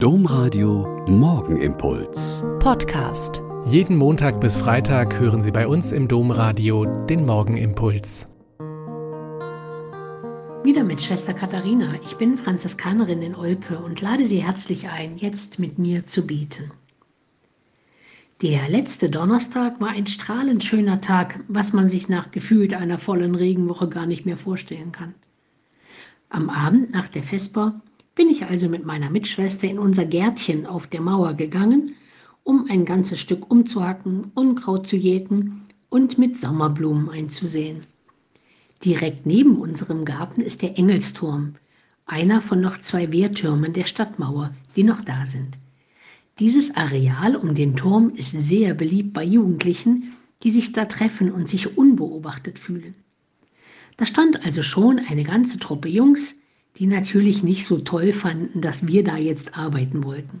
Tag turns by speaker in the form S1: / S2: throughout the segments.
S1: Domradio Morgenimpuls.
S2: Podcast.
S3: Jeden Montag bis Freitag hören Sie bei uns im Domradio den Morgenimpuls.
S4: Wieder mit Schwester Katharina. Ich bin Franziskanerin in Olpe und lade Sie herzlich ein, jetzt mit mir zu beten. Der letzte Donnerstag war ein strahlend schöner Tag, was man sich nach gefühlt einer vollen Regenwoche gar nicht mehr vorstellen kann. Am Abend nach der Vesper bin ich also mit meiner Mitschwester in unser Gärtchen auf der Mauer gegangen, um ein ganzes Stück umzuhacken, Unkraut zu jäten und mit Sommerblumen einzusehen. Direkt neben unserem Garten ist der Engelsturm, einer von noch zwei Wehrtürmen der Stadtmauer, die noch da sind. Dieses Areal um den Turm ist sehr beliebt bei Jugendlichen, die sich da treffen und sich unbeobachtet fühlen. Da stand also schon eine ganze Truppe Jungs, die natürlich nicht so toll fanden, dass wir da jetzt arbeiten wollten.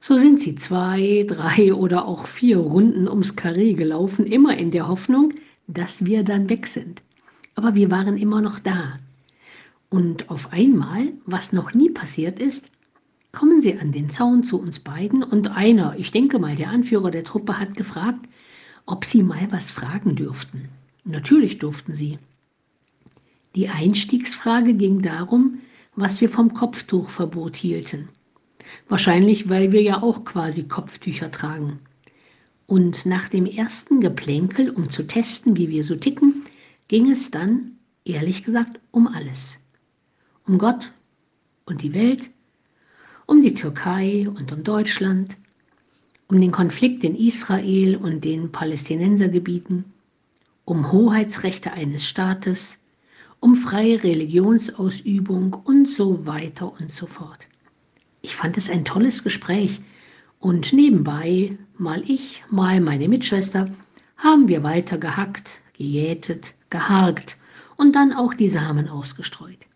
S4: So sind sie zwei, drei oder auch vier Runden ums Karree gelaufen, immer in der Hoffnung, dass wir dann weg sind. Aber wir waren immer noch da. Und auf einmal, was noch nie passiert ist, kommen sie an den Zaun zu uns beiden und einer, ich denke mal der Anführer der Truppe, hat gefragt, ob sie mal was fragen dürften. Natürlich durften sie. Die Einstiegsfrage ging darum, was wir vom Kopftuchverbot hielten. Wahrscheinlich, weil wir ja auch quasi Kopftücher tragen. Und nach dem ersten Geplänkel, um zu testen, wie wir so ticken, ging es dann, ehrlich gesagt, um alles. Um Gott und die Welt, um die Türkei und um Deutschland, um den Konflikt in Israel und den Palästinensergebieten, um Hoheitsrechte eines Staates, um freie Religionsausübung und so weiter und so fort. Ich fand es ein tolles Gespräch und nebenbei, mal ich, mal meine Mitschwester, haben wir weiter gehackt, gejätet, geharkt und dann auch die Samen ausgestreut.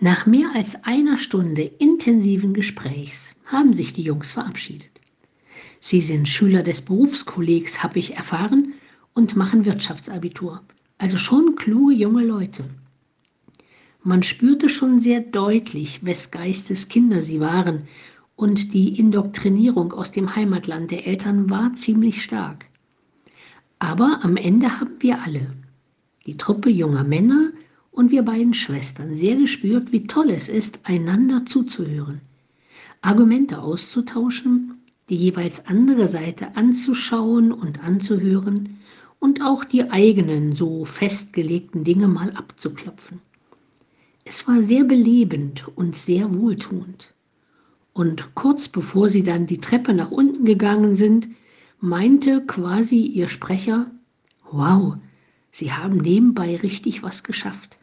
S4: Nach mehr als einer Stunde intensiven Gesprächs haben sich die Jungs verabschiedet. Sie sind Schüler des Berufskollegs, habe ich erfahren, und machen Wirtschaftsabitur. Also schon kluge junge Leute. Man spürte schon sehr deutlich, wes Geistes Kinder sie waren, und die Indoktrinierung aus dem Heimatland der Eltern war ziemlich stark. Aber am Ende haben wir alle, die Truppe junger Männer und wir beiden Schwestern, sehr gespürt, wie toll es ist, einander zuzuhören, Argumente auszutauschen, die jeweils andere Seite anzuschauen und anzuhören und auch die eigenen so festgelegten Dinge mal abzuklopfen. Es war sehr belebend und sehr wohltuend. Und kurz bevor sie dann die Treppe nach unten gegangen sind, meinte quasi ihr Sprecher, wow, Sie haben nebenbei richtig was geschafft.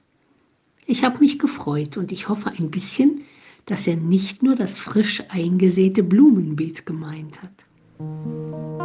S4: Ich habe mich gefreut und ich hoffe ein bisschen, dass er nicht nur das frisch eingesäte Blumenbeet gemeint hat.